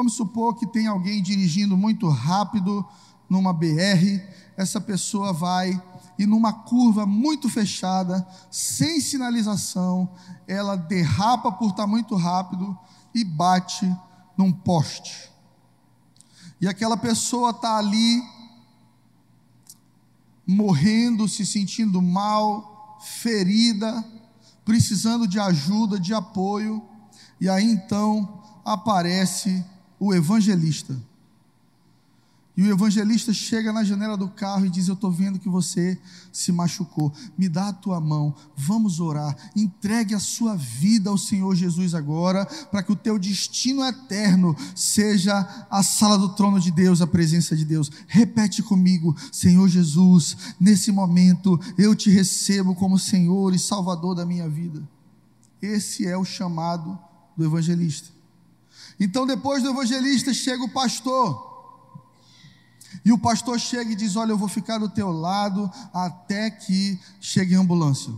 Vamos supor que tem alguém dirigindo muito rápido numa BR, essa pessoa vai e numa curva muito fechada, sem sinalização, ela derrapa por estar muito rápido e bate num poste. E aquela pessoa está ali morrendo, se sentindo mal, ferida, precisando de ajuda, de apoio, e aí então aparece o evangelista. E o evangelista chega na janela do carro e diz: Eu estou vendo que você se machucou. Me dá a tua mão, vamos orar. Entregue a sua vida ao Senhor Jesus agora, para que o teu destino eterno seja a sala do trono de Deus, a presença de Deus. Repete comigo: Senhor Jesus, nesse momento eu te recebo como Senhor e Salvador da minha vida. Esse é o chamado do evangelista. Então, depois do evangelista, chega o pastor. E o pastor chega e diz: Olha, eu vou ficar do teu lado até que chegue a ambulância.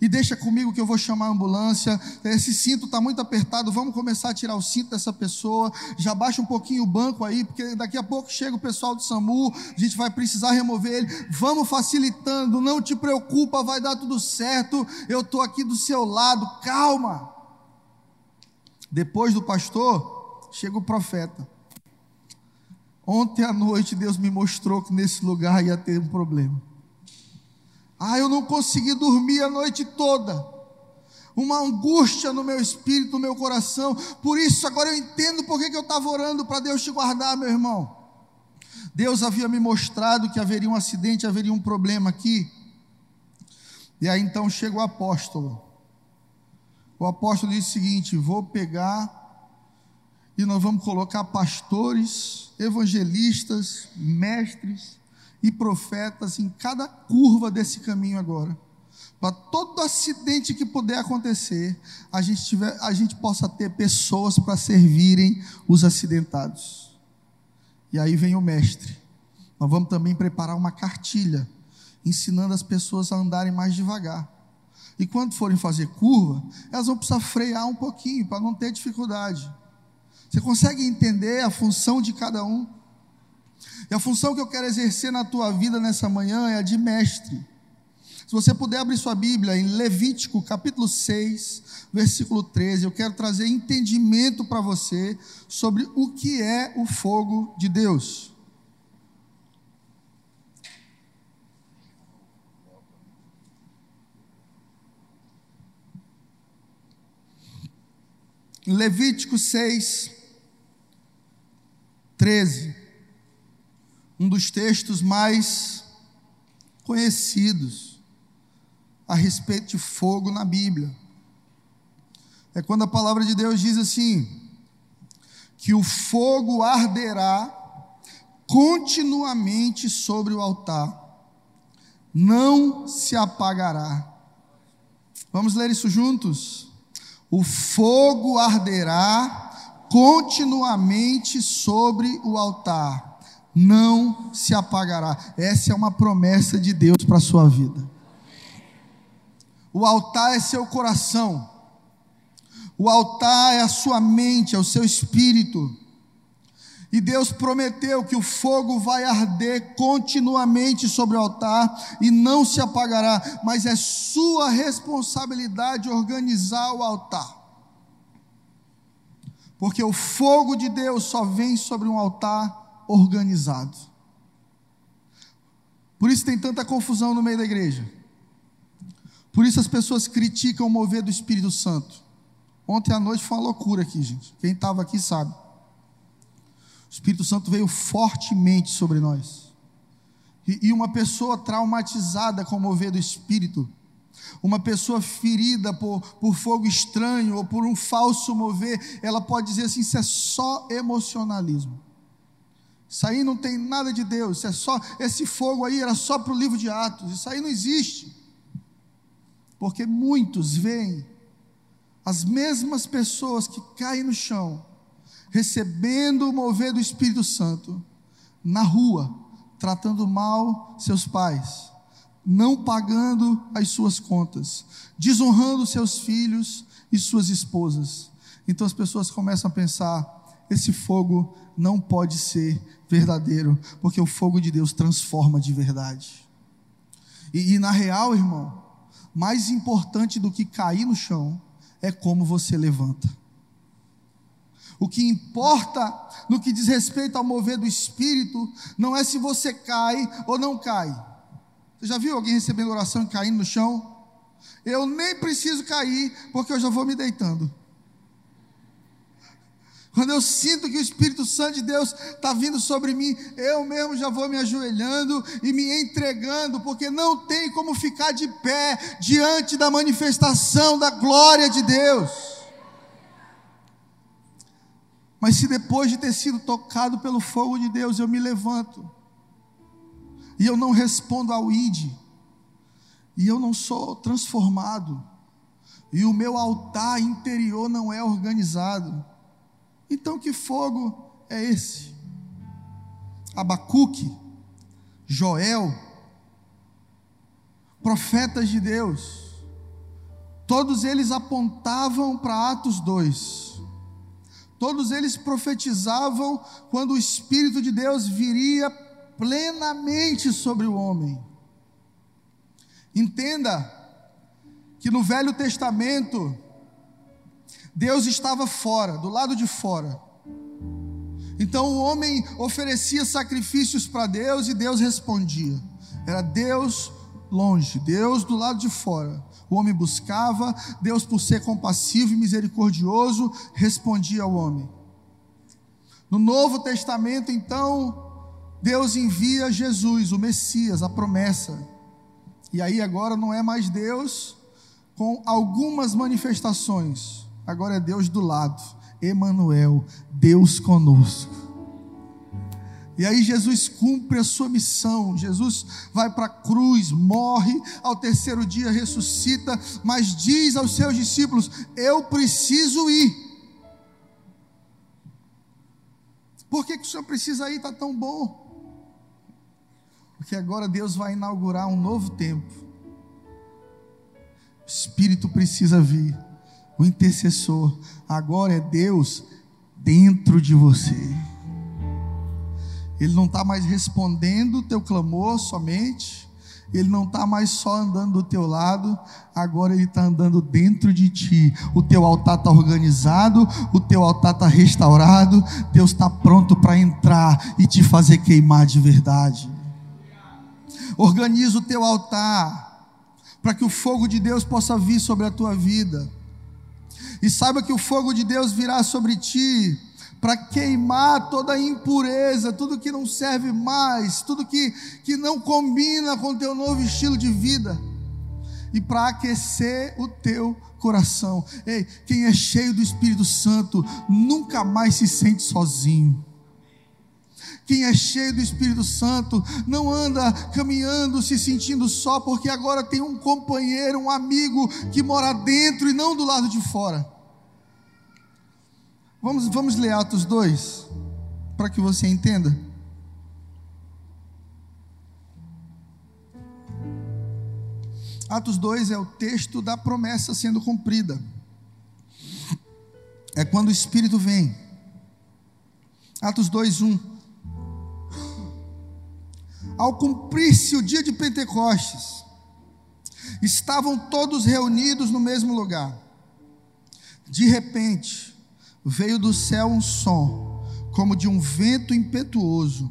E deixa comigo que eu vou chamar a ambulância. Esse cinto está muito apertado. Vamos começar a tirar o cinto dessa pessoa. Já baixa um pouquinho o banco aí, porque daqui a pouco chega o pessoal do SAMU. A gente vai precisar remover ele. Vamos facilitando. Não te preocupa, vai dar tudo certo. Eu estou aqui do seu lado. Calma. Depois do pastor, chega o profeta. Ontem à noite Deus me mostrou que nesse lugar ia ter um problema. Ah, eu não consegui dormir a noite toda. Uma angústia no meu espírito, no meu coração. Por isso, agora eu entendo por que eu estava orando para Deus te guardar, meu irmão. Deus havia me mostrado que haveria um acidente, haveria um problema aqui. E aí então chega o apóstolo. O apóstolo diz o seguinte: vou pegar e nós vamos colocar pastores, evangelistas, mestres e profetas em cada curva desse caminho agora. Para todo acidente que puder acontecer, a gente, tiver, a gente possa ter pessoas para servirem os acidentados. E aí vem o mestre. Nós vamos também preparar uma cartilha, ensinando as pessoas a andarem mais devagar. E quando forem fazer curva, elas vão precisar frear um pouquinho para não ter dificuldade. Você consegue entender a função de cada um? E a função que eu quero exercer na tua vida nessa manhã é a de mestre. Se você puder abrir sua Bíblia em Levítico, capítulo 6, versículo 13, eu quero trazer entendimento para você sobre o que é o fogo de Deus. Levítico 6, 13, um dos textos mais conhecidos a respeito de fogo na Bíblia. É quando a palavra de Deus diz assim: que o fogo arderá continuamente sobre o altar, não se apagará. Vamos ler isso juntos? O fogo arderá continuamente sobre o altar, não se apagará. Essa é uma promessa de Deus para a sua vida. O altar é seu coração, o altar é a sua mente, é o seu espírito. E Deus prometeu que o fogo vai arder continuamente sobre o altar e não se apagará, mas é sua responsabilidade organizar o altar. Porque o fogo de Deus só vem sobre um altar organizado. Por isso tem tanta confusão no meio da igreja. Por isso as pessoas criticam o mover do Espírito Santo. Ontem à noite foi uma loucura aqui, gente. Quem estava aqui sabe. Espírito Santo veio fortemente sobre nós. E, e uma pessoa traumatizada com o mover do Espírito uma pessoa ferida por, por fogo estranho ou por um falso mover, ela pode dizer assim: isso é só emocionalismo. Isso aí não tem nada de Deus, isso é só esse fogo aí era só para o livro de Atos, isso aí não existe. Porque muitos veem as mesmas pessoas que caem no chão, recebendo o mover do Espírito Santo, na rua, tratando mal seus pais, não pagando as suas contas, desonrando seus filhos e suas esposas. Então as pessoas começam a pensar: esse fogo não pode ser verdadeiro, porque o fogo de Deus transforma de verdade. E, e na real, irmão, mais importante do que cair no chão é como você levanta. O que importa no que diz respeito ao mover do espírito não é se você cai ou não cai. Você já viu alguém recebendo oração e caindo no chão? Eu nem preciso cair, porque eu já vou me deitando. Quando eu sinto que o Espírito Santo de Deus está vindo sobre mim, eu mesmo já vou me ajoelhando e me entregando, porque não tem como ficar de pé diante da manifestação da glória de Deus. Mas se depois de ter sido tocado pelo fogo de Deus, eu me levanto, e eu não respondo ao ID, e eu não sou transformado, e o meu altar interior não é organizado, então, que fogo é esse? Abacuque, Joel, profetas de Deus, todos eles apontavam para Atos 2. Todos eles profetizavam quando o Espírito de Deus viria plenamente sobre o homem. Entenda que no Velho Testamento, Deus estava fora, do lado de fora. Então o homem oferecia sacrifícios para Deus e Deus respondia. Era Deus longe, Deus do lado de fora. O homem buscava, Deus, por ser compassivo e misericordioso, respondia ao homem. No Novo Testamento, então, Deus envia Jesus, o Messias, a promessa. E aí agora não é mais Deus com algumas manifestações agora é Deus do lado, Emanuel, Deus conosco. E aí Jesus cumpre a sua missão. Jesus vai para a cruz, morre, ao terceiro dia ressuscita, mas diz aos seus discípulos: Eu preciso ir. Por que, que o senhor precisa ir? Está tão bom. Porque agora Deus vai inaugurar um novo tempo. O Espírito precisa vir o intercessor agora é Deus dentro de você. Ele não está mais respondendo o teu clamor somente, ele não está mais só andando do teu lado, agora ele está andando dentro de ti. O teu altar está organizado, o teu altar está restaurado, Deus está pronto para entrar e te fazer queimar de verdade. Organiza o teu altar, para que o fogo de Deus possa vir sobre a tua vida. E saiba que o fogo de Deus virá sobre ti para queimar toda impureza, tudo que não serve mais, tudo que, que não combina com o teu novo estilo de vida, e para aquecer o teu coração. Ei, quem é cheio do Espírito Santo nunca mais se sente sozinho. Quem é cheio do Espírito Santo não anda caminhando se sentindo só, porque agora tem um companheiro, um amigo que mora dentro e não do lado de fora. Vamos, vamos ler Atos 2, para que você entenda. Atos 2 é o texto da promessa sendo cumprida. É quando o Espírito vem. Atos 2, 1. Ao cumprir-se o dia de Pentecostes, estavam todos reunidos no mesmo lugar. De repente, veio do céu um som, como de um vento impetuoso,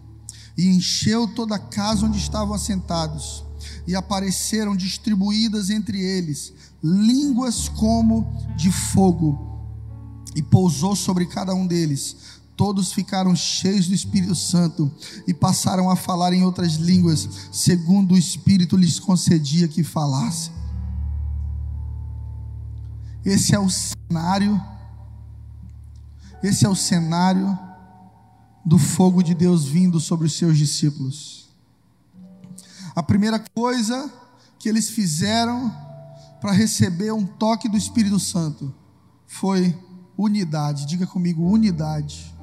e encheu toda a casa onde estavam assentados. E apareceram distribuídas entre eles línguas como de fogo, e pousou sobre cada um deles Todos ficaram cheios do Espírito Santo e passaram a falar em outras línguas, segundo o Espírito lhes concedia que falassem. Esse é o cenário, esse é o cenário do fogo de Deus vindo sobre os seus discípulos. A primeira coisa que eles fizeram para receber um toque do Espírito Santo foi unidade. Diga comigo, unidade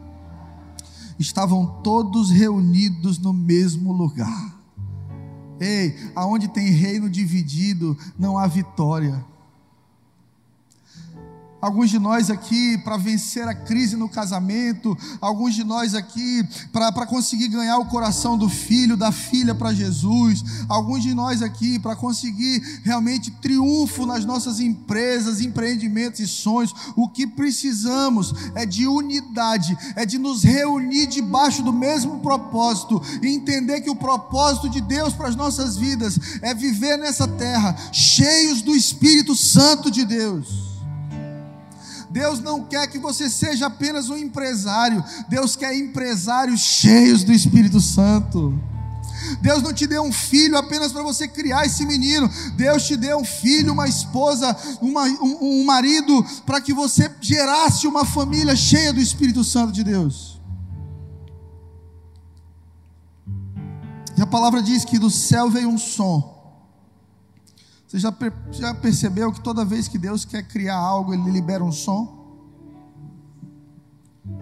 estavam todos reunidos no mesmo lugar. Ei, aonde tem reino dividido, não há vitória. Alguns de nós aqui para vencer a crise no casamento, alguns de nós aqui para conseguir ganhar o coração do filho, da filha para Jesus, alguns de nós aqui para conseguir realmente triunfo nas nossas empresas, empreendimentos e sonhos. O que precisamos é de unidade, é de nos reunir debaixo do mesmo propósito e entender que o propósito de Deus para as nossas vidas é viver nessa terra cheios do Espírito Santo de Deus. Deus não quer que você seja apenas um empresário, Deus quer empresários cheios do Espírito Santo. Deus não te deu um filho apenas para você criar esse menino. Deus te deu um filho, uma esposa, uma, um, um marido, para que você gerasse uma família cheia do Espírito Santo de Deus. E a palavra diz que do céu veio um som você já, já percebeu que toda vez que Deus quer criar algo, Ele libera um som?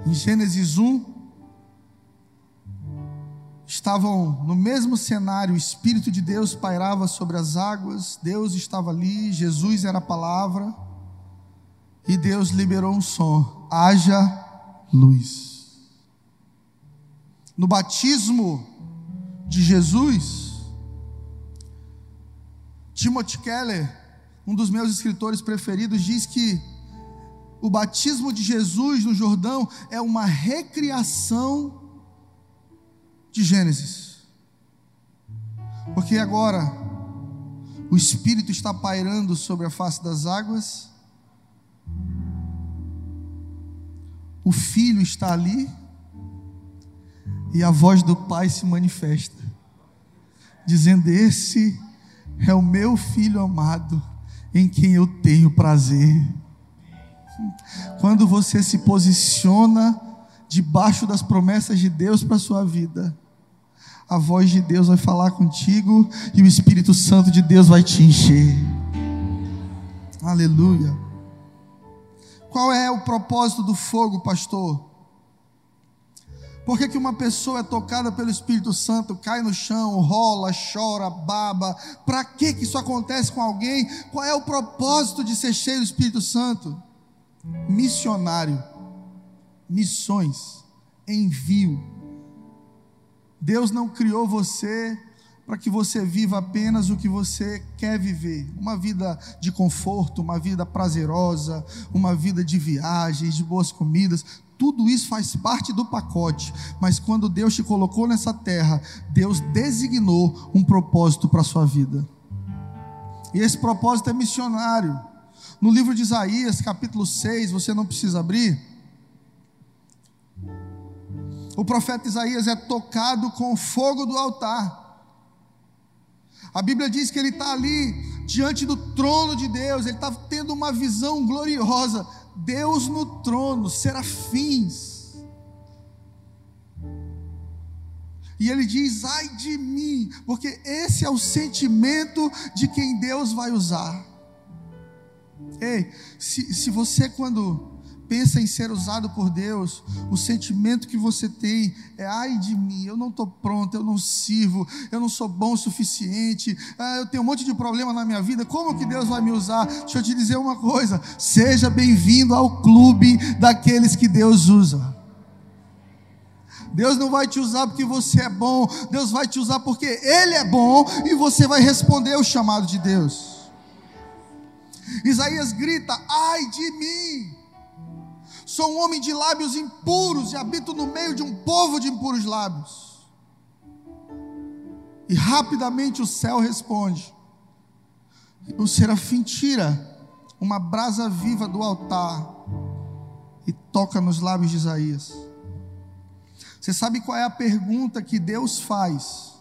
Em Gênesis 1, estavam no mesmo cenário, o Espírito de Deus pairava sobre as águas, Deus estava ali, Jesus era a palavra, e Deus liberou um som: haja luz. No batismo de Jesus, Timothy Keller, um dos meus escritores preferidos, diz que o batismo de Jesus no Jordão é uma recriação de Gênesis. Porque agora o Espírito está pairando sobre a face das águas, o Filho está ali, e a voz do Pai se manifesta, dizendo: Esse é o meu filho amado, em quem eu tenho prazer. Quando você se posiciona debaixo das promessas de Deus para a sua vida, a voz de Deus vai falar contigo e o Espírito Santo de Deus vai te encher. Aleluia. Qual é o propósito do fogo, pastor? Por que, que uma pessoa é tocada pelo Espírito Santo, cai no chão, rola, chora, baba? Para que, que isso acontece com alguém? Qual é o propósito de ser cheio do Espírito Santo? Missionário, missões, envio. Deus não criou você para que você viva apenas o que você quer viver. Uma vida de conforto, uma vida prazerosa, uma vida de viagens, de boas comidas tudo isso faz parte do pacote, mas quando Deus te colocou nessa terra, Deus designou um propósito para a sua vida. E esse propósito é missionário. No livro de Isaías, capítulo 6, você não precisa abrir. O profeta Isaías é tocado com o fogo do altar. A Bíblia diz que ele está ali, diante do trono de Deus, ele está tendo uma visão gloriosa. Deus no trono, serafins. E ele diz: ai de mim, porque esse é o sentimento de quem Deus vai usar. Ei, se, se você, quando pensa em ser usado por Deus, o sentimento que você tem é: ai de mim, eu não estou pronto, eu não sirvo, eu não sou bom o suficiente, ah, eu tenho um monte de problema na minha vida, como que Deus vai me usar? Deixa eu te dizer uma coisa: seja bem-vindo ao clube daqueles que Deus usa. Deus não vai te usar porque você é bom, Deus vai te usar porque Ele é bom e você vai responder o chamado de Deus. Isaías grita: ai de mim Sou um homem de lábios impuros e habito no meio de um povo de impuros lábios. E rapidamente o céu responde. O serafim tira uma brasa viva do altar e toca nos lábios de Isaías. Você sabe qual é a pergunta que Deus faz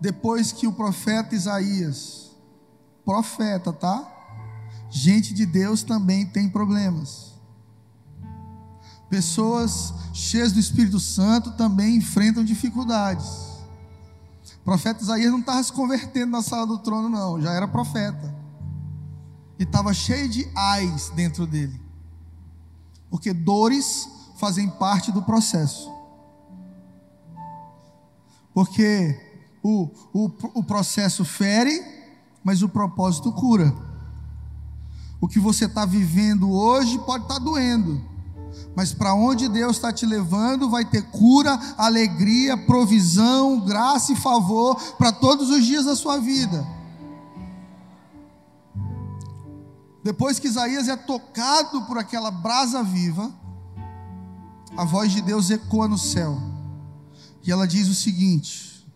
depois que o profeta Isaías, profeta, tá? Gente de Deus também tem problemas. Pessoas cheias do Espírito Santo também enfrentam dificuldades. O profeta Isaías não estava se convertendo na sala do trono, não, já era profeta. E estava cheio de ais dentro dele. Porque dores fazem parte do processo. Porque o, o, o processo fere, mas o propósito cura. O que você está vivendo hoje pode estar tá doendo, mas para onde Deus está te levando vai ter cura, alegria, provisão, graça e favor para todos os dias da sua vida. Depois que Isaías é tocado por aquela brasa viva, a voz de Deus ecoa no céu. E ela diz o seguinte: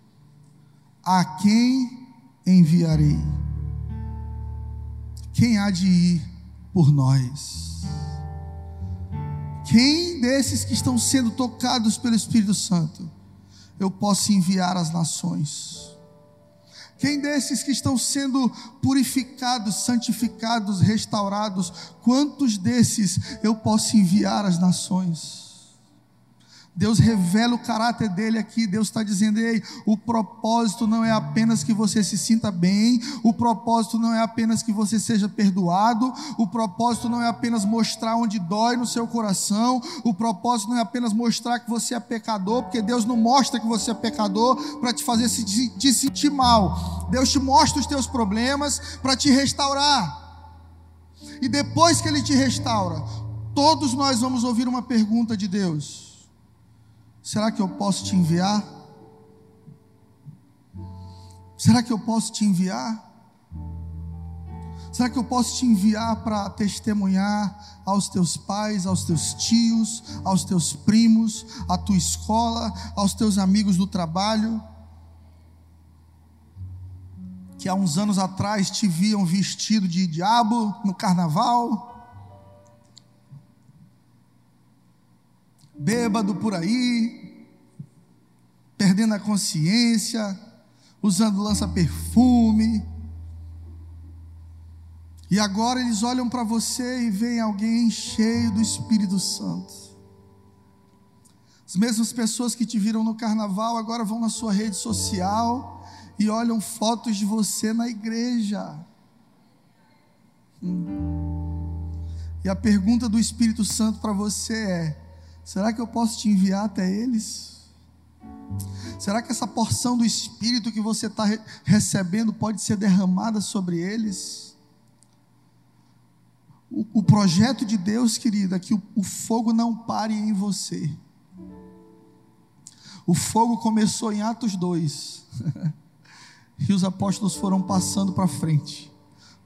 A quem enviarei? Quem há de ir por nós? Quem desses que estão sendo tocados pelo Espírito Santo eu posso enviar às nações? Quem desses que estão sendo purificados, santificados, restaurados, quantos desses eu posso enviar às nações? Deus revela o caráter dele aqui. Deus está dizendo: ei, o propósito não é apenas que você se sinta bem, o propósito não é apenas que você seja perdoado, o propósito não é apenas mostrar onde dói no seu coração, o propósito não é apenas mostrar que você é pecador, porque Deus não mostra que você é pecador para te fazer se, te sentir mal. Deus te mostra os teus problemas para te restaurar. E depois que Ele te restaura, todos nós vamos ouvir uma pergunta de Deus. Será que eu posso te enviar? Será que eu posso te enviar? Será que eu posso te enviar para testemunhar aos teus pais, aos teus tios, aos teus primos, à tua escola, aos teus amigos do trabalho? Que há uns anos atrás te viam vestido de diabo no carnaval? Bêbado por aí, perdendo a consciência, usando lança-perfume. E agora eles olham para você e veem alguém cheio do Espírito Santo. As mesmas pessoas que te viram no carnaval agora vão na sua rede social e olham fotos de você na igreja. Hum. E a pergunta do Espírito Santo para você é: Será que eu posso te enviar até eles? Será que essa porção do Espírito que você está re recebendo pode ser derramada sobre eles? O, o, projeto de Deus, querida, é que o, o fogo não pare em você. O fogo começou em Atos 2. e os apóstolos foram passando para frente,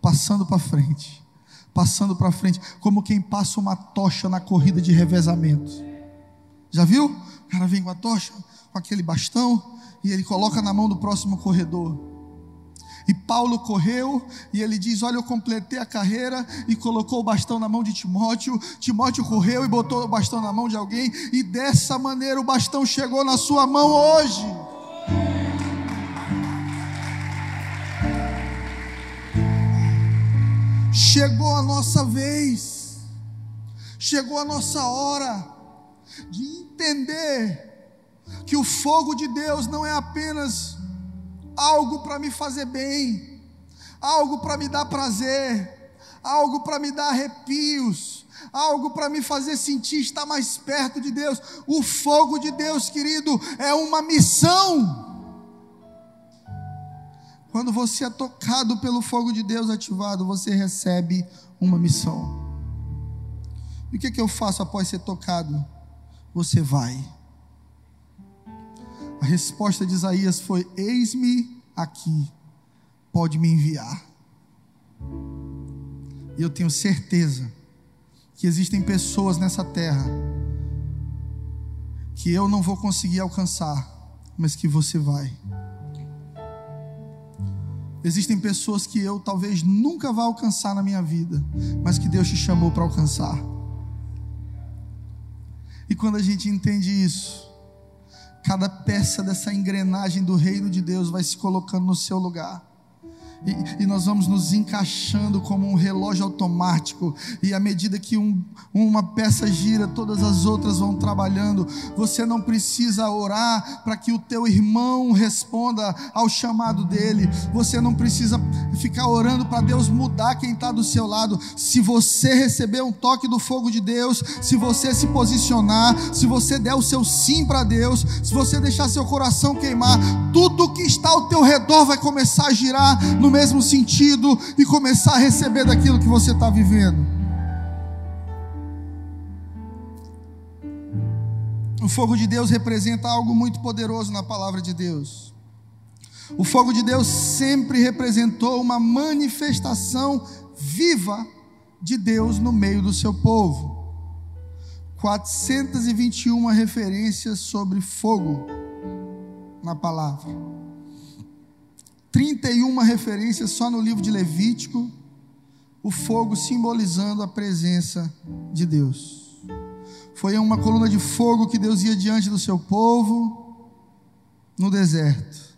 passando para frente, passando para frente, como quem passa uma tocha na corrida de revezamento. Já viu? O cara vem com a tocha, com aquele bastão, e ele coloca na mão do próximo corredor. E Paulo correu e ele diz: Olha, eu completei a carreira e colocou o bastão na mão de Timóteo. Timóteo correu e botou o bastão na mão de alguém, e dessa maneira o bastão chegou na sua mão hoje. Chegou a nossa vez, chegou a nossa hora de entender que o fogo de Deus não é apenas algo para me fazer bem, algo para me dar prazer, algo para me dar arrepios, algo para me fazer sentir estar mais perto de Deus. O fogo de Deus, querido, é uma missão. Quando você é tocado pelo fogo de Deus ativado, você recebe uma missão. E o que, que eu faço após ser tocado? Você vai. A resposta de Isaías foi: Eis-me aqui, pode me enviar. E eu tenho certeza que existem pessoas nessa terra que eu não vou conseguir alcançar, mas que você vai. Existem pessoas que eu talvez nunca vá alcançar na minha vida, mas que Deus te chamou para alcançar. E quando a gente entende isso, cada peça dessa engrenagem do reino de Deus vai se colocando no seu lugar. E, e, nós vamos nos encaixando como um relógio automático, e à medida que um, uma peça gira, todas as outras vão trabalhando. Você não precisa orar para que o teu irmão responda ao chamado dele, você não precisa ficar orando para Deus mudar quem está do seu lado. Se você receber um toque do fogo de Deus, se você se posicionar, se você der o seu sim para Deus, se você deixar seu coração queimar, tudo que está ao teu redor vai começar a girar no mesmo sentido e começar a receber daquilo que você está vivendo. O fogo de Deus representa algo muito poderoso na palavra de Deus. O fogo de Deus sempre representou uma manifestação viva de Deus no meio do seu povo. 421 referências sobre fogo na palavra. 31 referências só no livro de Levítico, o fogo simbolizando a presença de Deus. Foi uma coluna de fogo que Deus ia diante do seu povo no deserto.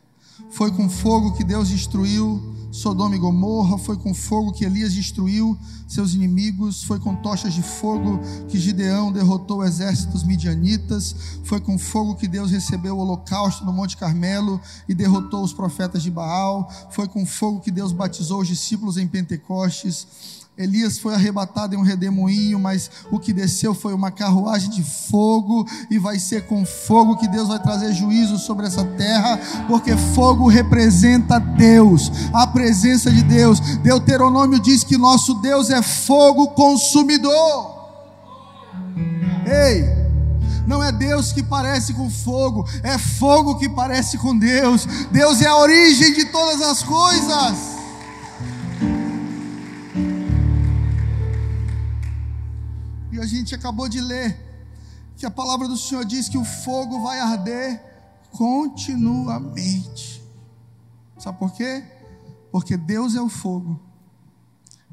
Foi com fogo que Deus destruiu Sodoma e Gomorra, foi com fogo que Elias destruiu seus inimigos, foi com tochas de fogo que Gideão derrotou o exército dos midianitas, foi com fogo que Deus recebeu o holocausto no Monte Carmelo e derrotou os profetas de Baal, foi com fogo que Deus batizou os discípulos em Pentecostes, Elias foi arrebatado em um redemoinho, mas o que desceu foi uma carruagem de fogo, e vai ser com fogo que Deus vai trazer juízo sobre essa terra, porque fogo representa Deus, a presença de Deus. Deuteronômio diz que nosso Deus é fogo consumidor. Ei, não é Deus que parece com fogo, é fogo que parece com Deus. Deus é a origem de todas as coisas. A gente acabou de ler que a palavra do Senhor diz que o fogo vai arder continuamente. Sabe por quê? Porque Deus é o fogo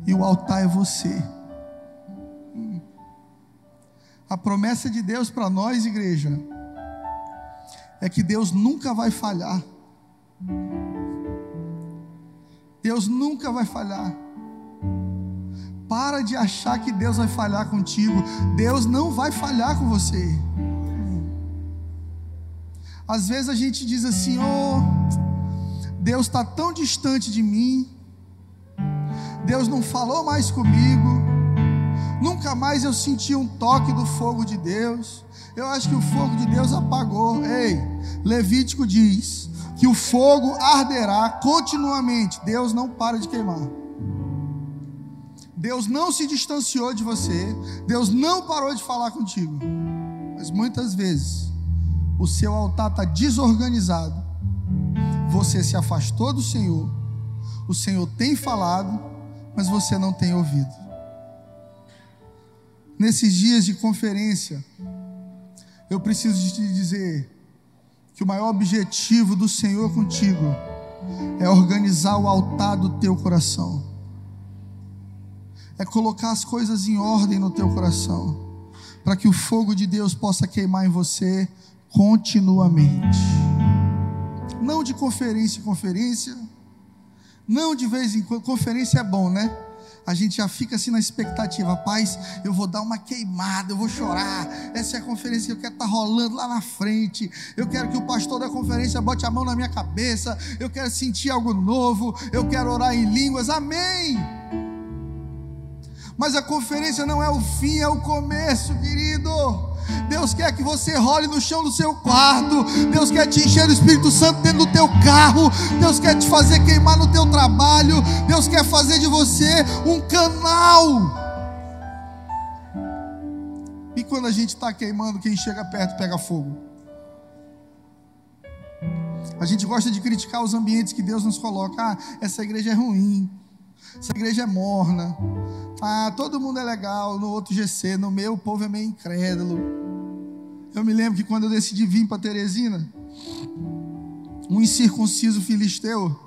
e o altar é você. Hum. A promessa de Deus para nós, igreja, é que Deus nunca vai falhar. Deus nunca vai falhar. Para de achar que Deus vai falhar contigo. Deus não vai falhar com você. Às vezes a gente diz assim: Oh, Deus está tão distante de mim. Deus não falou mais comigo. Nunca mais eu senti um toque do fogo de Deus. Eu acho que o fogo de Deus apagou. Ei, Levítico diz que o fogo arderá continuamente. Deus não para de queimar. Deus não se distanciou de você, Deus não parou de falar contigo, mas muitas vezes o seu altar está desorganizado, você se afastou do Senhor, o Senhor tem falado, mas você não tem ouvido. Nesses dias de conferência, eu preciso te dizer que o maior objetivo do Senhor contigo é organizar o altar do teu coração é colocar as coisas em ordem no teu coração, para que o fogo de Deus possa queimar em você continuamente. Não de conferência em conferência, não de vez em quando, conferência é bom, né? A gente já fica assim na expectativa, paz, eu vou dar uma queimada, eu vou chorar. Essa é a conferência que eu quero estar tá rolando lá na frente. Eu quero que o pastor da conferência bote a mão na minha cabeça. Eu quero sentir algo novo. Eu quero orar em línguas. Amém. Mas a conferência não é o fim, é o começo, querido. Deus quer que você role no chão do seu quarto. Deus quer te encher do Espírito Santo dentro do teu carro. Deus quer te fazer queimar no teu trabalho. Deus quer fazer de você um canal. E quando a gente está queimando, quem chega perto pega fogo. A gente gosta de criticar os ambientes que Deus nos coloca. Ah, essa igreja é ruim. Essa igreja é morna. Ah, todo mundo é legal. No outro GC, no meu, o povo é meio incrédulo. Eu me lembro que quando eu decidi vir para Teresina, um incircunciso filisteu,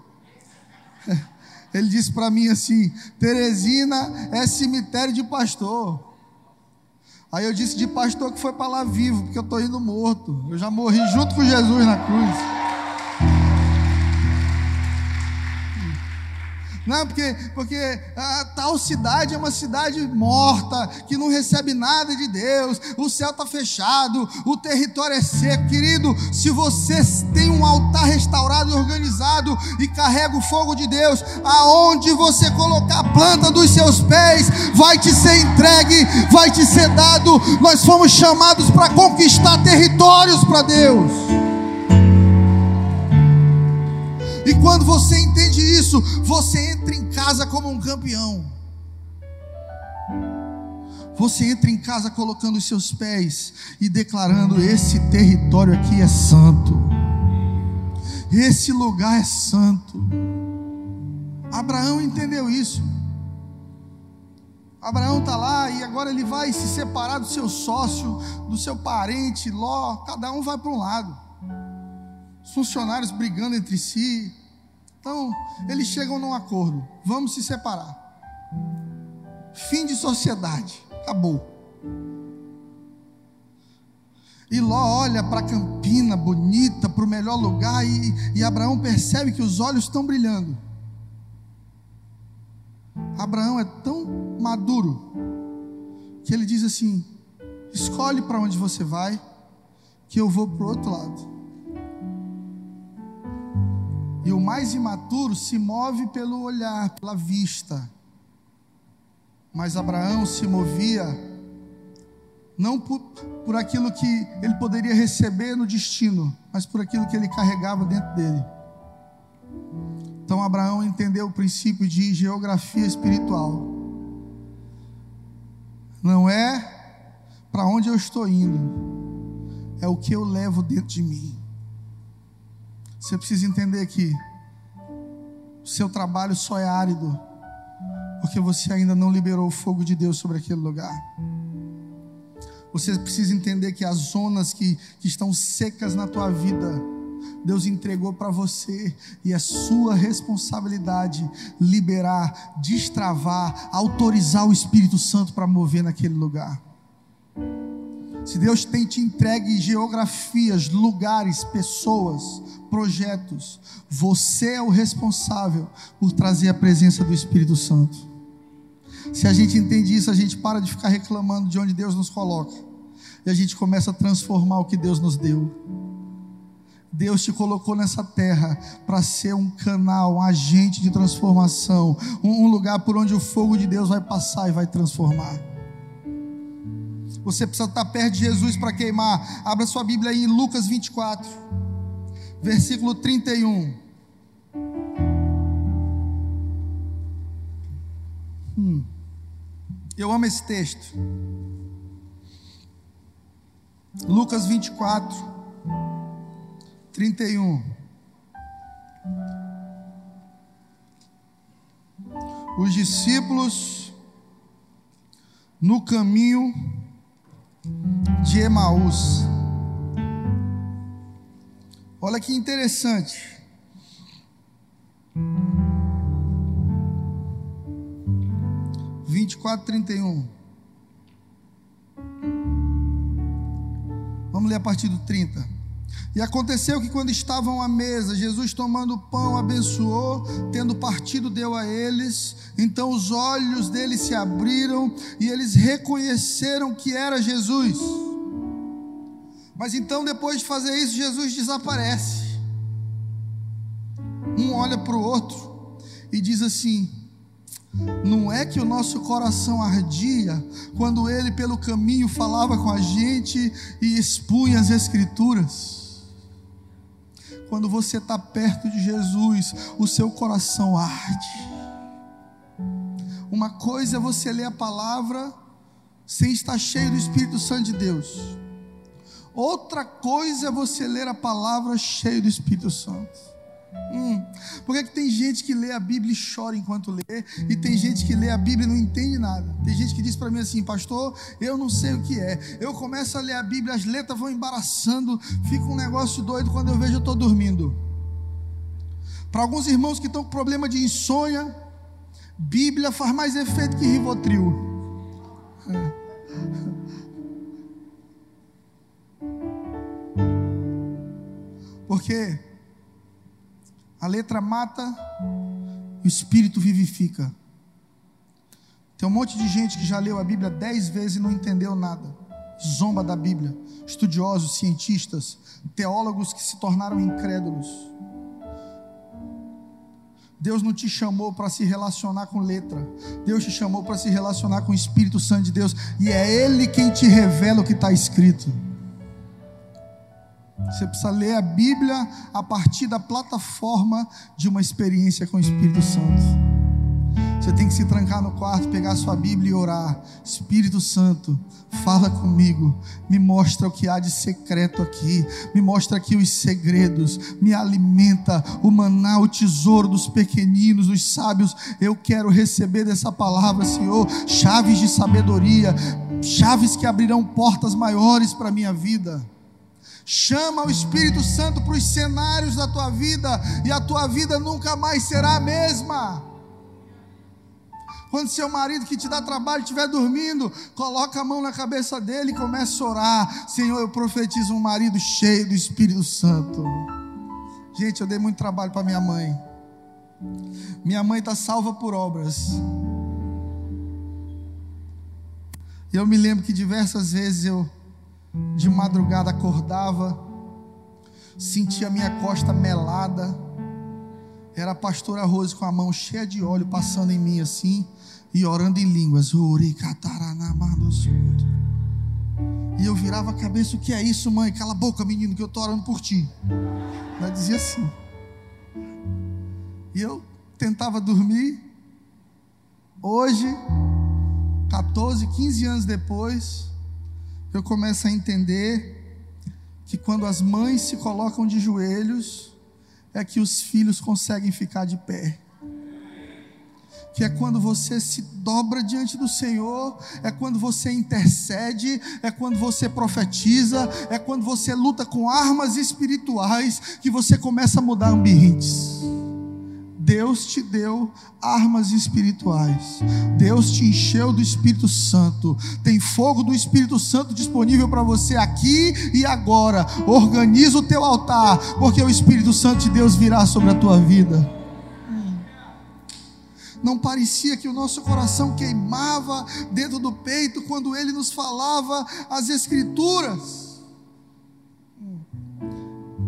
ele disse para mim assim: Teresina é cemitério de pastor. Aí eu disse de pastor que foi para lá vivo, porque eu estou indo morto. Eu já morri junto com Jesus na cruz. Não, porque, porque a tal cidade é uma cidade morta, que não recebe nada de Deus, o céu está fechado, o território é seco. Querido, se você tem um altar restaurado e organizado e carrega o fogo de Deus, aonde você colocar a planta dos seus pés, vai te ser entregue, vai te ser dado. Nós fomos chamados para conquistar territórios para Deus. Quando você entende isso, você entra em casa como um campeão. Você entra em casa colocando os seus pés e declarando: esse território aqui é santo. Esse lugar é santo. Abraão entendeu isso. Abraão está lá e agora ele vai se separar do seu sócio, do seu parente, Ló, cada um vai para um lado os funcionários brigando entre si. Então, eles chegam num acordo: vamos se separar. Fim de sociedade, acabou. E Ló olha para a campina bonita, para o melhor lugar, e, e Abraão percebe que os olhos estão brilhando. Abraão é tão maduro que ele diz assim: escolhe para onde você vai, que eu vou para o outro lado. E o mais imaturo se move pelo olhar, pela vista. Mas Abraão se movia não por, por aquilo que ele poderia receber no destino, mas por aquilo que ele carregava dentro dele. Então Abraão entendeu o princípio de geografia espiritual. Não é para onde eu estou indo, é o que eu levo dentro de mim. Você precisa entender que o seu trabalho só é árido porque você ainda não liberou o fogo de Deus sobre aquele lugar. Você precisa entender que as zonas que, que estão secas na tua vida, Deus entregou para você e é sua responsabilidade liberar, destravar, autorizar o Espírito Santo para mover naquele lugar. Se Deus tem te entregue geografias, lugares, pessoas, projetos, você é o responsável por trazer a presença do Espírito Santo. Se a gente entende isso, a gente para de ficar reclamando de onde Deus nos coloca e a gente começa a transformar o que Deus nos deu. Deus te colocou nessa terra para ser um canal, um agente de transformação, um lugar por onde o fogo de Deus vai passar e vai transformar. Você precisa estar perto de Jesus para queimar. Abra sua Bíblia aí em Lucas 24, versículo 31. Hum, eu amo esse texto. Lucas 24, 31. Os discípulos no caminho de Emaús. Olha que interessante. Vinte e quatro, trinta e um. Vamos ler a partir do 30. E aconteceu que quando estavam à mesa, Jesus tomando o pão, abençoou, tendo partido, deu a eles. Então os olhos deles se abriram e eles reconheceram que era Jesus. Mas então, depois de fazer isso, Jesus desaparece. Um olha para o outro e diz assim: não é que o nosso coração ardia quando ele, pelo caminho, falava com a gente e expunha as Escrituras? Quando você está perto de Jesus, o seu coração arde. Uma coisa é você ler a palavra sem estar cheio do Espírito Santo de Deus. Outra coisa é você ler a palavra cheio do Espírito Santo. Hum, por que, que tem gente que lê a Bíblia e chora enquanto lê, e tem gente que lê a Bíblia e não entende nada? Tem gente que diz para mim assim, pastor, eu não sei o que é. Eu começo a ler a Bíblia, as letras vão embaraçando, fica um negócio doido, quando eu vejo eu estou dormindo. Para alguns irmãos que estão com problema de insônia, Bíblia faz mais efeito que Rivotril. É. Porque a letra mata o Espírito vivifica. Tem um monte de gente que já leu a Bíblia dez vezes e não entendeu nada. Zomba da Bíblia. Estudiosos, cientistas, teólogos que se tornaram incrédulos. Deus não te chamou para se relacionar com letra. Deus te chamou para se relacionar com o Espírito Santo de Deus. E é Ele quem te revela o que está escrito. Você precisa ler a Bíblia a partir da plataforma de uma experiência com o Espírito Santo. Você tem que se trancar no quarto, pegar a sua Bíblia e orar. Espírito Santo, fala comigo, me mostra o que há de secreto aqui, me mostra aqui os segredos, me alimenta o maná, o tesouro dos pequeninos, dos sábios. Eu quero receber dessa palavra, Senhor, chaves de sabedoria, chaves que abrirão portas maiores para a minha vida. Chama o Espírito Santo para os cenários da tua vida e a tua vida nunca mais será a mesma. Quando seu marido que te dá trabalho estiver dormindo, coloca a mão na cabeça dele e começa a orar. Senhor, eu profetizo um marido cheio do Espírito Santo. Gente, eu dei muito trabalho para minha mãe. Minha mãe está salva por obras. Eu me lembro que diversas vezes eu, de madrugada, acordava, sentia minha costa melada. Era a pastora Rose com a mão cheia de óleo passando em mim assim e orando em línguas. E eu virava a cabeça: O que é isso, mãe? Cala a boca, menino, que eu estou orando por ti. Ela dizia assim. E eu tentava dormir. Hoje, 14, 15 anos depois, eu começo a entender que quando as mães se colocam de joelhos, é que os filhos conseguem ficar de pé que é quando você se dobra diante do Senhor, é quando você intercede, é quando você profetiza, é quando você luta com armas espirituais, que você começa a mudar ambientes. Deus te deu armas espirituais. Deus te encheu do Espírito Santo. Tem fogo do Espírito Santo disponível para você aqui e agora. Organiza o teu altar, porque o Espírito Santo de Deus virá sobre a tua vida não parecia que o nosso coração queimava dentro do peito quando ele nos falava as Escrituras.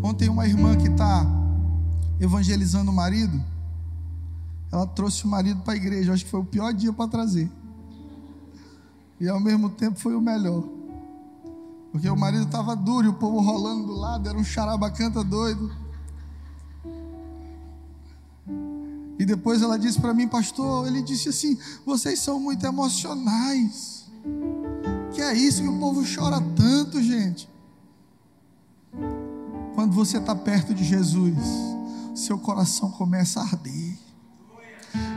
Ontem, uma irmã que está evangelizando o marido, ela trouxe o marido para a igreja. Acho que foi o pior dia para trazer, e ao mesmo tempo foi o melhor. Porque o marido estava duro e o povo rolando do lado, era um charabacanta doido. E depois ela disse para mim, pastor, ele disse assim: vocês são muito emocionais. Que é isso que o povo chora tanto, gente. Quando você está perto de Jesus, seu coração começa a arder.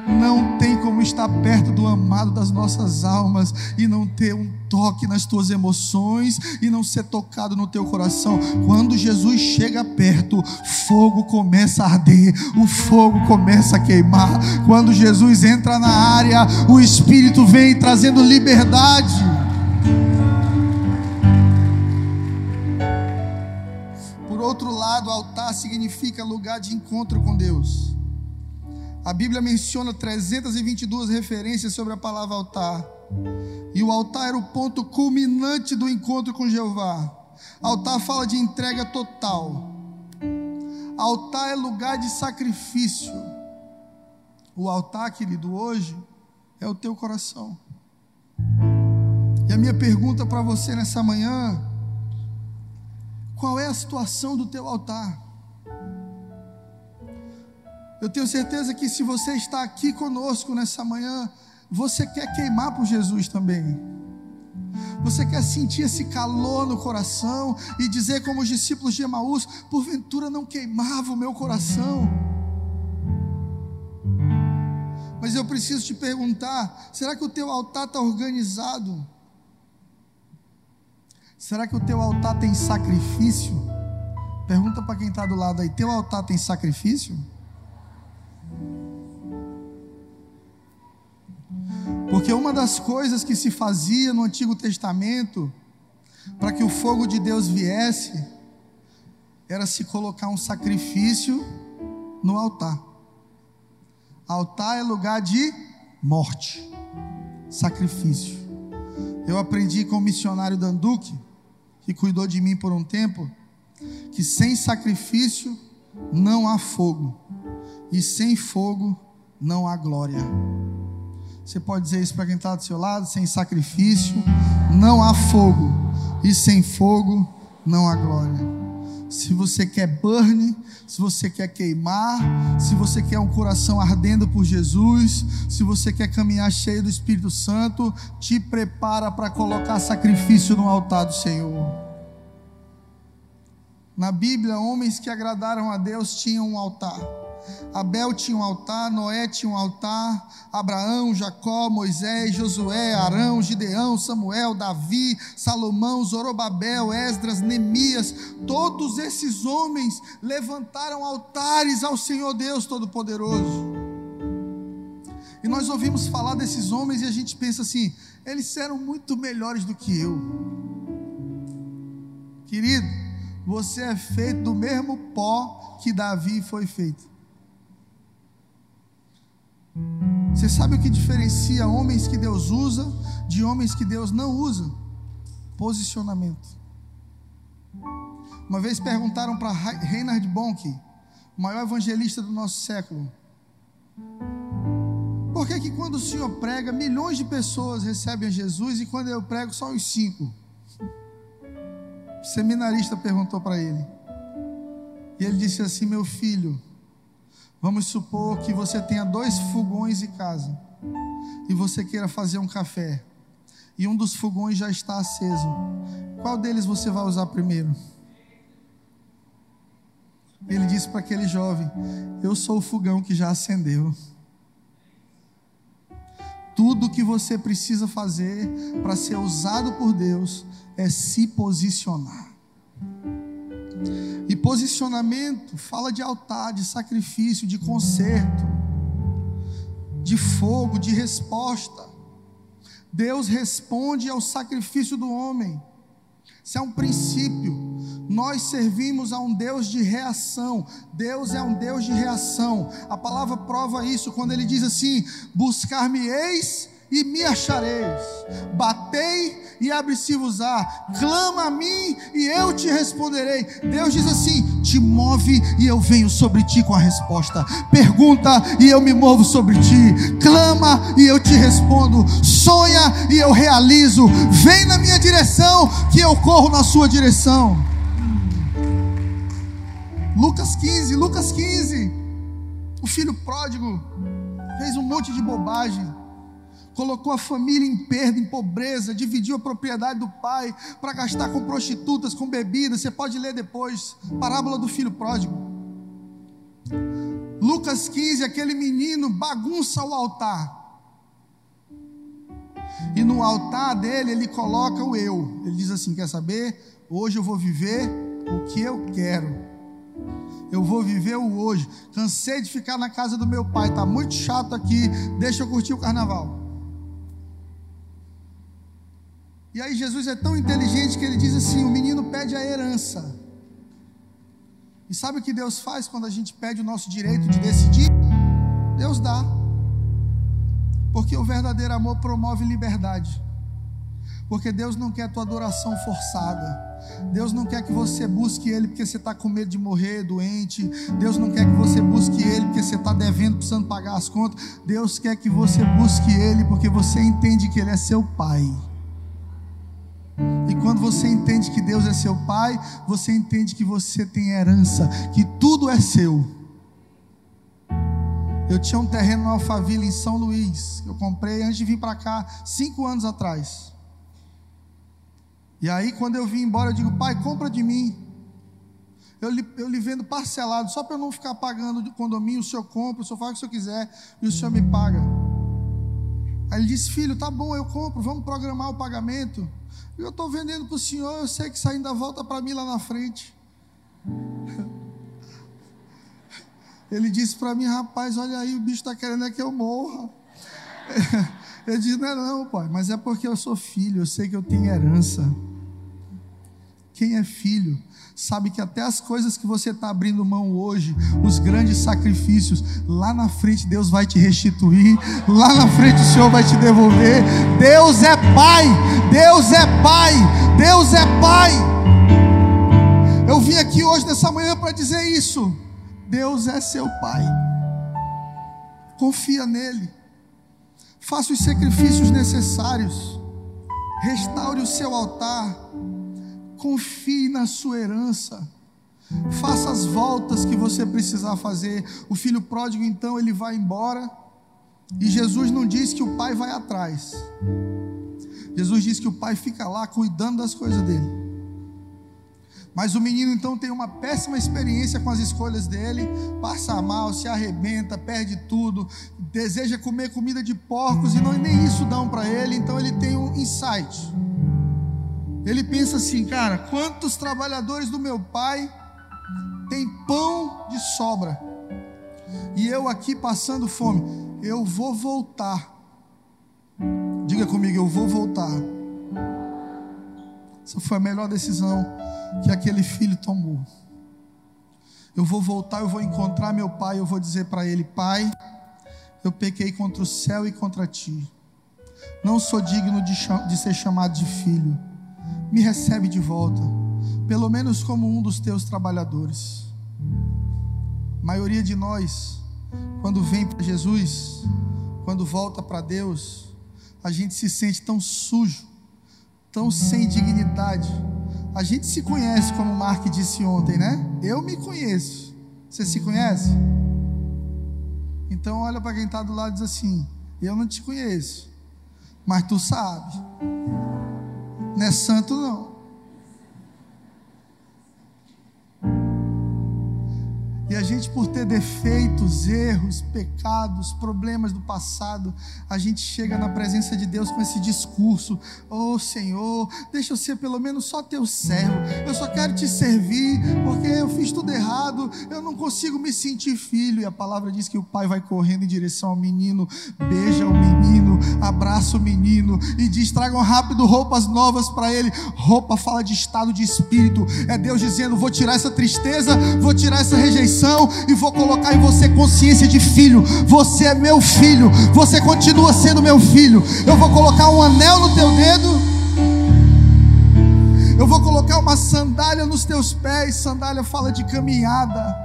Não tem como estar perto do amado das nossas almas e não ter um toque nas tuas emoções e não ser tocado no teu coração. Quando Jesus chega perto, fogo começa a arder, o fogo começa a queimar. Quando Jesus entra na área, o Espírito vem trazendo liberdade. Por outro lado, altar significa lugar de encontro com Deus. A Bíblia menciona 322 referências sobre a palavra altar. E o altar era o ponto culminante do encontro com Jeová. Altar fala de entrega total. Altar é lugar de sacrifício. O altar, querido, hoje é o teu coração. E a minha pergunta para você nessa manhã: qual é a situação do teu altar? Eu tenho certeza que se você está aqui conosco nessa manhã, você quer queimar por Jesus também. Você quer sentir esse calor no coração e dizer, como os discípulos de Emaús: porventura não queimava o meu coração. Mas eu preciso te perguntar: será que o teu altar está organizado? Será que o teu altar tem sacrifício? Pergunta para quem está do lado aí: teu altar tem sacrifício? Porque uma das coisas que se fazia no Antigo Testamento, para que o fogo de Deus viesse, era se colocar um sacrifício no altar. Altar é lugar de morte, sacrifício. Eu aprendi com o missionário Danduque, que cuidou de mim por um tempo, que sem sacrifício não há fogo, e sem fogo não há glória. Você pode dizer isso para quem está do seu lado: sem sacrifício não há fogo, e sem fogo não há glória. Se você quer burn, se você quer queimar, se você quer um coração ardendo por Jesus, se você quer caminhar cheio do Espírito Santo, te prepara para colocar sacrifício no altar do Senhor. Na Bíblia, homens que agradaram a Deus tinham um altar. Abel tinha um altar, Noé tinha um altar, Abraão, Jacó, Moisés, Josué, Arão, Gideão, Samuel, Davi, Salomão, Zorobabel, Esdras, Neemias, todos esses homens levantaram altares ao Senhor Deus Todo-Poderoso. E nós ouvimos falar desses homens e a gente pensa assim: eles eram muito melhores do que eu. Querido, você é feito do mesmo pó que Davi foi feito. Você sabe o que diferencia homens que Deus usa de homens que Deus não usa? Posicionamento. Uma vez perguntaram para Reinhard Bonk, o maior evangelista do nosso século, por que, que quando o Senhor prega, milhões de pessoas recebem a Jesus e quando eu prego, só os cinco? O seminarista perguntou para ele. E ele disse assim: Meu filho, Vamos supor que você tenha dois fogões em casa e você queira fazer um café e um dos fogões já está aceso. Qual deles você vai usar primeiro? Ele disse para aquele jovem: Eu sou o fogão que já acendeu. Tudo que você precisa fazer para ser usado por Deus é se posicionar. Posicionamento fala de altar, de sacrifício, de conserto, de fogo, de resposta. Deus responde ao sacrifício do homem. Isso é um princípio. Nós servimos a um Deus de reação. Deus é um Deus de reação. A palavra prova isso quando ele diz assim: Buscar-me-eis e me achareis. Batei e abre-se-vos-á. Clama a mim e eu te responderei. Deus diz assim: te move e eu venho sobre ti com a resposta. Pergunta e eu me movo sobre ti. Clama e eu te respondo. Sonha e eu realizo. Vem na minha direção que eu corro na sua direção. Lucas 15, Lucas 15. O filho pródigo fez um monte de bobagem colocou a família em perda, em pobreza, dividiu a propriedade do pai para gastar com prostitutas, com bebidas. Você pode ler depois, parábola do filho pródigo. Lucas 15, aquele menino bagunça o altar. E no altar dele ele coloca o eu. Ele diz assim: Quer saber? Hoje eu vou viver o que eu quero. Eu vou viver o hoje. Cansei de ficar na casa do meu pai, está muito chato aqui. Deixa eu curtir o carnaval. E aí Jesus é tão inteligente que ele diz assim: o menino pede a herança. E sabe o que Deus faz quando a gente pede o nosso direito de decidir? Deus dá. Porque o verdadeiro amor promove liberdade. Porque Deus não quer tua adoração forçada. Deus não quer que você busque Ele porque você está com medo de morrer doente. Deus não quer que você busque Ele porque você está devendo, precisando pagar as contas. Deus quer que você busque Ele porque você entende que Ele é seu Pai. E quando você entende que Deus é seu pai, você entende que você tem herança, que tudo é seu. Eu tinha um terreno no Alphaville, em São Luís, que eu comprei antes de vir para cá, cinco anos atrás. E aí, quando eu vim embora, eu digo, pai, compra de mim. Eu lhe, eu lhe vendo parcelado, só para eu não ficar pagando de condomínio, o senhor compra, o senhor faz o que o senhor quiser, e o senhor me paga. Aí ele disse, filho, tá bom, eu compro, vamos programar o pagamento. Eu estou vendendo para o senhor, eu sei que isso ainda volta para mim lá na frente. Ele disse para mim, rapaz, olha aí, o bicho está querendo é que eu morra. Eu disse, não é não, pai, mas é porque eu sou filho, eu sei que eu tenho herança. Quem é filho sabe que até as coisas que você está abrindo mão hoje, os grandes sacrifícios, lá na frente Deus vai te restituir, lá na frente o Senhor vai te devolver. Deus é Pai, Deus é Pai, Deus é Pai. Eu vim aqui hoje nessa manhã para dizer isso. Deus é seu Pai. Confia nele. Faça os sacrifícios necessários. Restaure o seu altar. Confie na sua herança. Faça as voltas que você precisar fazer. O filho pródigo, então, ele vai embora. E Jesus não diz que o pai vai atrás. Jesus diz que o pai fica lá cuidando das coisas dele. Mas o menino então tem uma péssima experiência com as escolhas dele, passa mal, se arrebenta, perde tudo, deseja comer comida de porcos e não nem isso dão para ele, então ele tem um insight. Ele pensa assim, cara, quantos trabalhadores do meu pai têm pão de sobra? E eu aqui passando fome, eu vou voltar. Diga comigo, eu vou voltar. Essa foi a melhor decisão que aquele filho tomou. Eu vou voltar, eu vou encontrar meu pai, eu vou dizer para ele: Pai, eu pequei contra o céu e contra ti. Não sou digno de, de ser chamado de filho. Me recebe de volta, pelo menos como um dos teus trabalhadores. A maioria de nós, quando vem para Jesus, quando volta para Deus, a gente se sente tão sujo, tão sem dignidade a gente se conhece, como o Mark disse ontem, né? Eu me conheço. Você se conhece? Então olha para quem está do lado e diz assim: Eu não te conheço, mas tu sabe. Não é santo não. E a gente, por ter defeitos, erros, pecados, problemas do passado, a gente chega na presença de Deus com esse discurso: Oh Senhor, deixa eu ser pelo menos só teu servo. Eu só quero te servir, porque eu fiz tudo errado, eu não consigo me sentir filho. E a palavra diz que o pai vai correndo em direção ao menino, beija o menino, abraça o menino e diz: Tragam rápido roupas novas para ele. Roupa fala de estado de espírito. É Deus dizendo: Vou tirar essa tristeza, vou tirar essa rejeição e vou colocar em você consciência de filho. Você é meu filho, você continua sendo meu filho. Eu vou colocar um anel no teu dedo. Eu vou colocar uma sandália nos teus pés. Sandália fala de caminhada.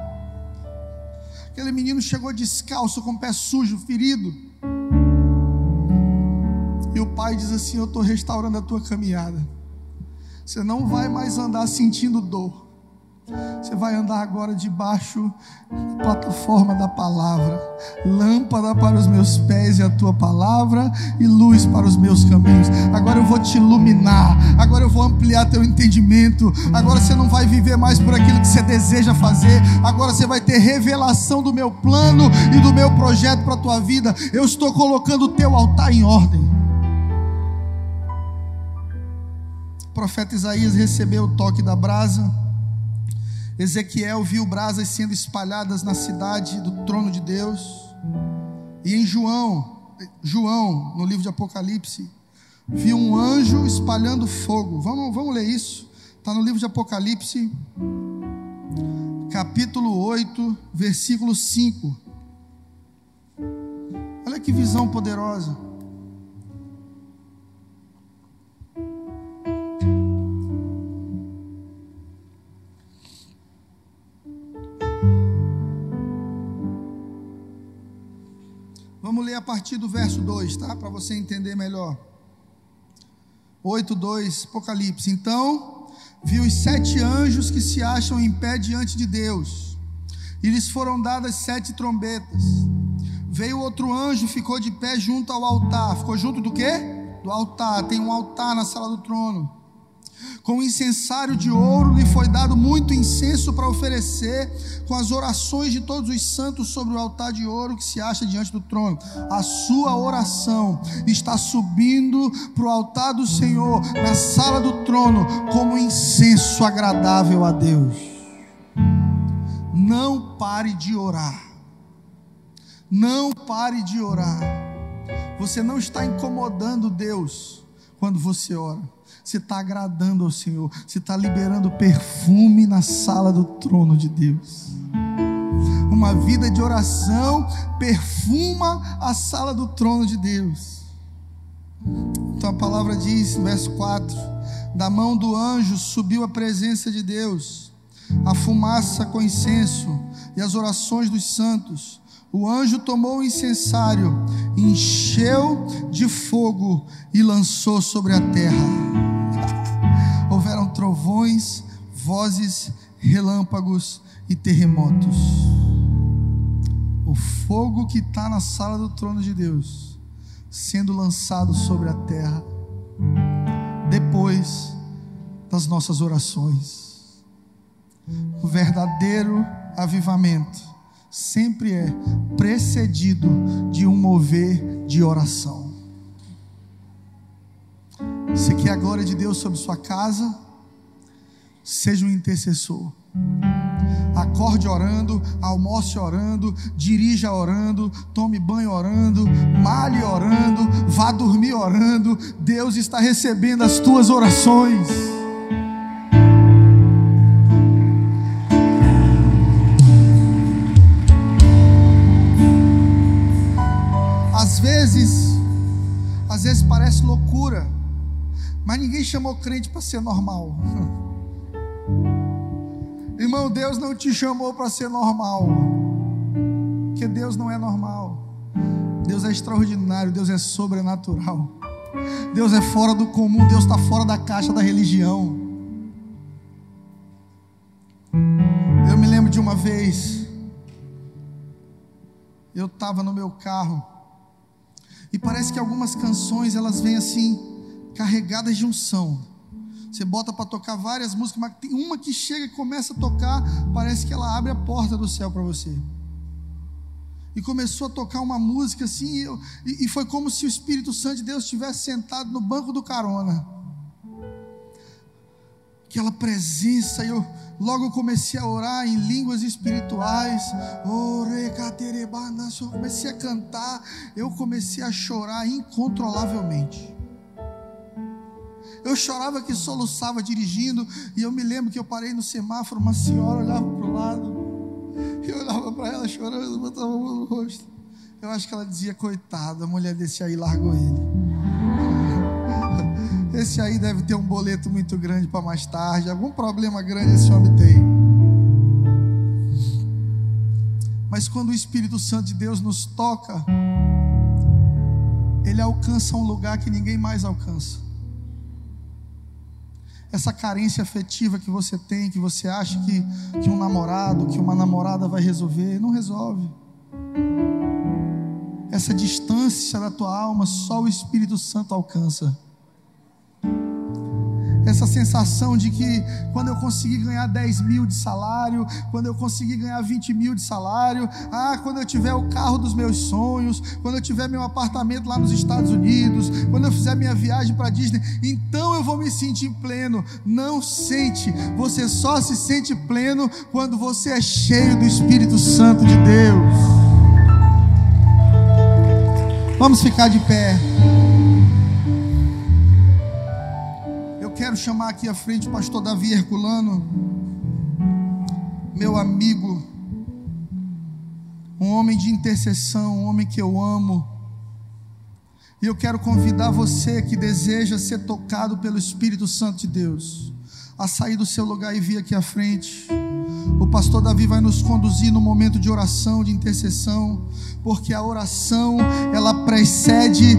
Aquele menino chegou descalço, com o pé sujo, ferido. E o pai diz assim: Eu estou restaurando a tua caminhada. Você não vai mais andar sentindo dor. Você vai andar agora debaixo da plataforma da palavra, lâmpada para os meus pés e a tua palavra, e luz para os meus caminhos. Agora eu vou te iluminar, agora eu vou ampliar teu entendimento. Agora você não vai viver mais por aquilo que você deseja fazer, agora você vai ter revelação do meu plano e do meu projeto para a tua vida. Eu estou colocando o teu altar em ordem. O profeta Isaías recebeu o toque da brasa Ezequiel viu brasas sendo espalhadas na cidade do trono de Deus. E em João, João, no livro de Apocalipse, viu um anjo espalhando fogo. Vamos, vamos ler isso. Está no livro de Apocalipse, capítulo 8, versículo 5. Olha que visão poderosa. Vamos ler a partir do verso 2, tá? Para você entender melhor. 8, 2, Apocalipse. Então, viu os sete anjos que se acham em pé diante de Deus, e lhes foram dadas sete trombetas. Veio outro anjo, ficou de pé junto ao altar. Ficou junto do quê? Do altar. Tem um altar na sala do trono. Com o incensário de ouro lhe foi dado muito incenso para oferecer, com as orações de todos os santos sobre o altar de ouro que se acha diante do trono. A sua oração está subindo para o altar do Senhor, na sala do trono, como incenso agradável a Deus. Não pare de orar. Não pare de orar. Você não está incomodando Deus quando você ora. você está agradando ao Senhor, você está liberando perfume na sala do trono de Deus. Uma vida de oração perfuma a sala do trono de Deus. Então a palavra diz, verso 4: Da mão do anjo subiu a presença de Deus, a fumaça com incenso e as orações dos santos. O anjo tomou o incensário, encheu de fogo e lançou sobre a terra. Houveram trovões, vozes, relâmpagos e terremotos. O fogo que está na sala do trono de Deus, sendo lançado sobre a terra, depois das nossas orações. O verdadeiro avivamento sempre é precedido de um mover de oração. Você quer a glória de Deus sobre sua casa? Seja um intercessor. Acorde orando, almoce orando, dirija orando, tome banho orando, malhe orando, vá dormir orando. Deus está recebendo as tuas orações. Parece loucura, mas ninguém chamou crente para ser normal. Irmão, Deus não te chamou para ser normal. Porque Deus não é normal. Deus é extraordinário, Deus é sobrenatural. Deus é fora do comum, Deus está fora da caixa da religião. Eu me lembro de uma vez, eu estava no meu carro, e parece que algumas canções elas vêm assim, carregadas de unção. Você bota para tocar várias músicas, mas tem uma que chega e começa a tocar, parece que ela abre a porta do céu para você. E começou a tocar uma música assim, e, eu, e, e foi como se o Espírito Santo de Deus estivesse sentado no banco do carona. Aquela presença, e eu logo comecei a orar em línguas espirituais. Eu comecei a cantar, eu comecei a chorar incontrolavelmente. Eu chorava que soluçava dirigindo, e eu me lembro que eu parei no semáforo, uma senhora olhava para o lado, eu olhava para ela chorando, botava a mão no rosto. Eu acho que ela dizia, coitada, a mulher desse aí largou ele. Esse aí deve ter um boleto muito grande para mais tarde, algum problema grande esse homem tem. Mas quando o Espírito Santo de Deus nos toca, ele alcança um lugar que ninguém mais alcança essa carência afetiva que você tem, que você acha que, que um namorado, que uma namorada vai resolver, não resolve. Essa distância da tua alma só o Espírito Santo alcança essa sensação de que quando eu conseguir ganhar 10 mil de salário, quando eu conseguir ganhar 20 mil de salário, ah, quando eu tiver o carro dos meus sonhos, quando eu tiver meu apartamento lá nos Estados Unidos, quando eu fizer minha viagem para Disney, então eu vou me sentir pleno. Não sente, você só se sente pleno quando você é cheio do Espírito Santo de Deus. Vamos ficar de pé. Quero chamar aqui à frente o pastor Davi Herculano, meu amigo, um homem de intercessão, um homem que eu amo. E eu quero convidar você que deseja ser tocado pelo Espírito Santo de Deus, a sair do seu lugar e vir aqui à frente. O pastor Davi vai nos conduzir no momento de oração, de intercessão, porque a oração ela precede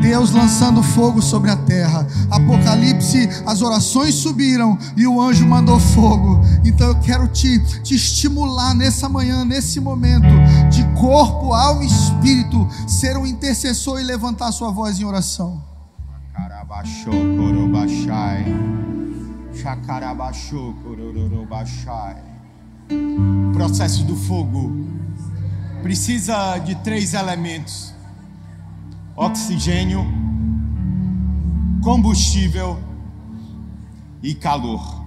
Deus lançando fogo sobre a terra. Apocalipse, as orações subiram e o anjo mandou fogo. Então eu quero te, te estimular nessa manhã, nesse momento, de corpo, alma e espírito, ser um intercessor e levantar sua voz em oração. Chacarabachou, processo do fogo precisa de três elementos: oxigênio, combustível e calor.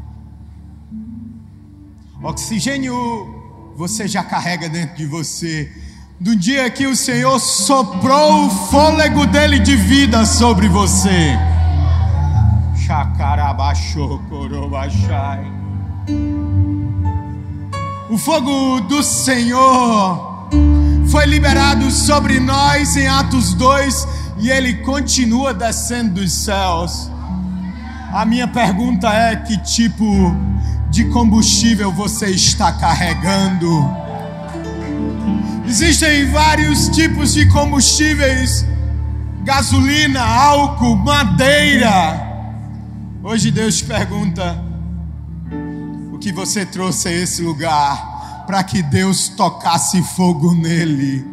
Oxigênio você já carrega dentro de você. Do dia que o Senhor soprou o fôlego dele de vida sobre você. O fogo do Senhor foi liberado sobre nós em Atos 2 e ele continua descendo dos céus. A minha pergunta é: que tipo de combustível você está carregando? Existem vários tipos de combustíveis: gasolina, álcool, madeira. Hoje Deus pergunta: que você trouxe a esse lugar para que Deus tocasse fogo nele?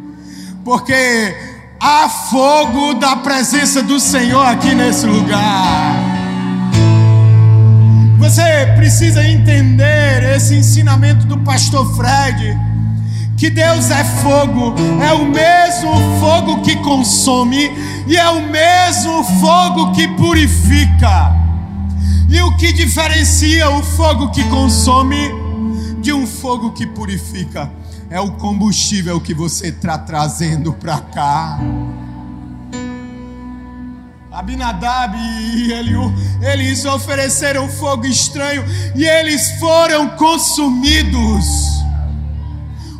Porque há fogo da presença do Senhor aqui nesse lugar. Você precisa entender esse ensinamento do pastor Fred, que Deus é fogo, é o mesmo fogo que consome e é o mesmo fogo que purifica. E o que diferencia o fogo que consome de um fogo que purifica é o combustível que você está trazendo para cá. Abinadab e Eliú, eles ofereceram fogo estranho e eles foram consumidos.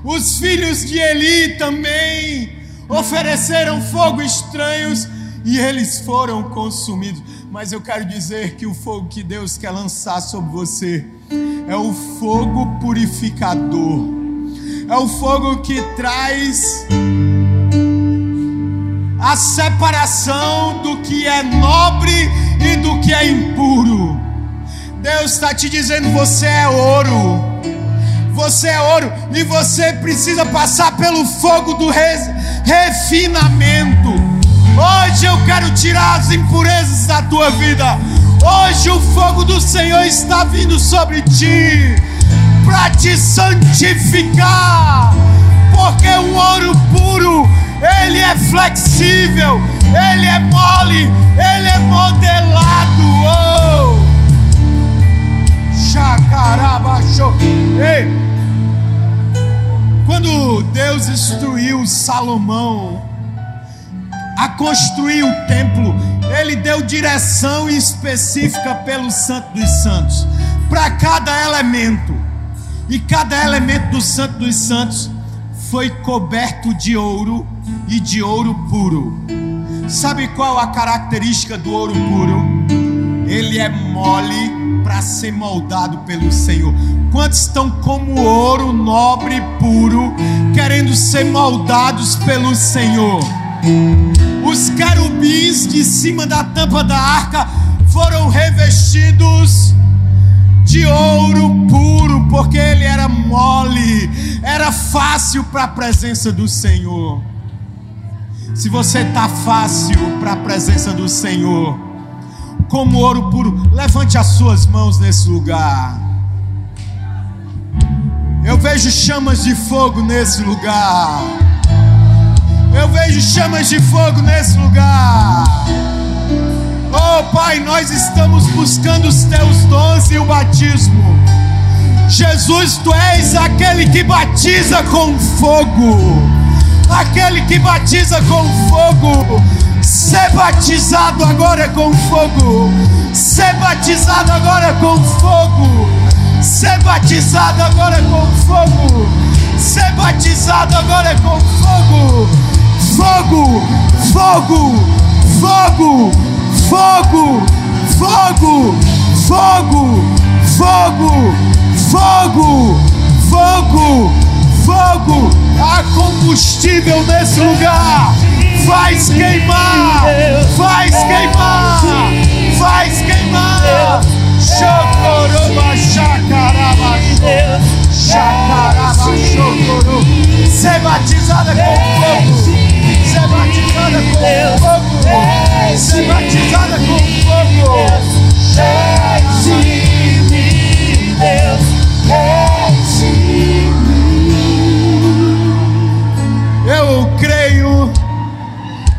Os filhos de Eli também ofereceram fogo estranhos e eles foram consumidos. Mas eu quero dizer que o fogo que Deus quer lançar sobre você é o fogo purificador, é o fogo que traz a separação do que é nobre e do que é impuro. Deus está te dizendo: você é ouro, você é ouro e você precisa passar pelo fogo do refinamento. Hoje eu quero tirar as impurezas da tua vida. Hoje o fogo do Senhor está vindo sobre ti para te santificar, porque o ouro puro ele é flexível, ele é mole, ele é modelado. Oh! Chacarabaixo. Ei! Quando Deus instruiu Salomão a construir o templo, ele deu direção específica pelo Santo dos Santos, para cada elemento. E cada elemento do Santo dos Santos foi coberto de ouro e de ouro puro. Sabe qual a característica do ouro puro? Ele é mole para ser moldado pelo Senhor. Quantos estão como ouro nobre e puro, querendo ser moldados pelo Senhor? Os querubins de cima da tampa da arca foram revestidos de ouro puro, porque ele era mole, era fácil para a presença do Senhor. Se você está fácil para a presença do Senhor, como ouro puro, levante as suas mãos nesse lugar. Eu vejo chamas de fogo nesse lugar. Eu vejo chamas de fogo nesse lugar. Oh Pai, nós estamos buscando os teus dons e o batismo. Jesus, tu és aquele que batiza com fogo. Aquele que batiza com fogo. Ser batizado agora é com fogo. Ser batizado agora é com fogo. Ser batizado agora é com fogo. Ser batizado agora com fogo. Fogo, fogo, fogo fogo, fogo, fogo, fogo, fogo, fogo, fogo. Há combustível nesse lugar. Faz queimar, faz queimar, faz queimar. Chocoroba, chacaraba, chacaraba, chocoro. Ser batizada com fogo ser batizada com fogo, ser batizada com fogo. Enche-me, Deus, enche-me. Eu creio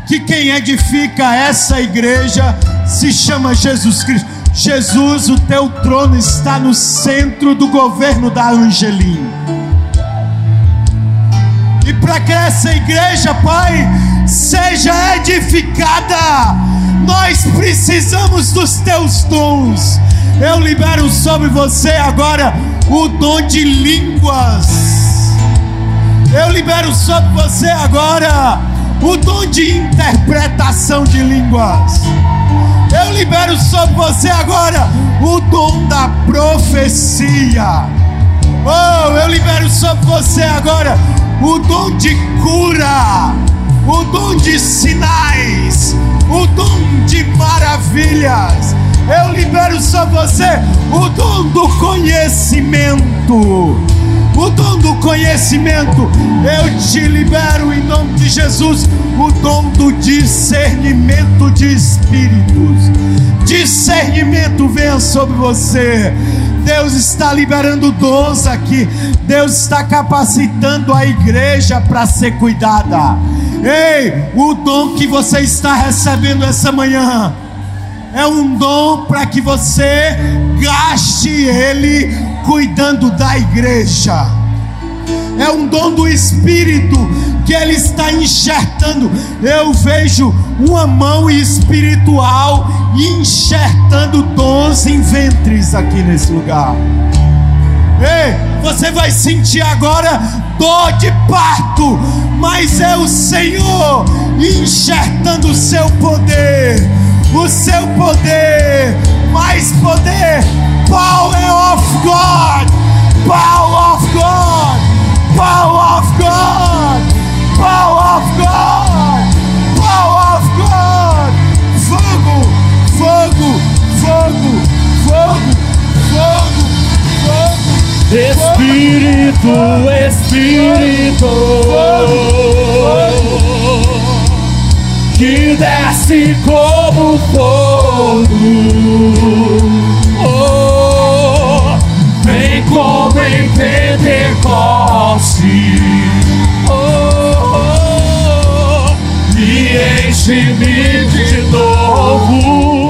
que quem edifica essa igreja se chama Jesus Cristo. Jesus, o teu trono está no centro do governo da Angelim e para que essa igreja, Pai, seja edificada Nós precisamos dos teus dons. Eu libero sobre você agora o dom de línguas. Eu libero sobre você agora o dom de interpretação de línguas. Eu libero sobre você agora o dom da profecia. Oh, eu libero sobre você agora o dom de cura, o dom de sinais, o dom de maravilhas. Eu libero sobre você o dom do conhecimento. O dom do conhecimento, eu te libero em nome de Jesus. O dom do discernimento de espíritos. Discernimento venha sobre você. Deus está liberando dons aqui. Deus está capacitando a igreja para ser cuidada. Ei, o dom que você está recebendo essa manhã é um dom para que você gaste ele cuidando da igreja. É um dom do Espírito que Ele está enxertando. Eu vejo uma mão espiritual enxertando dons em ventres aqui nesse lugar. Ei, você vai sentir agora dor de parto, mas é o Senhor enxertando o seu poder, o seu poder, mais poder, power of God, power of God, power of God, of God, power of God, fogo, fogo, fogo, fogo, fogo, fogo. Espírito, Espírito, que desce como fogo, oh, vem como em Pentecoste, oh, Se me de novo.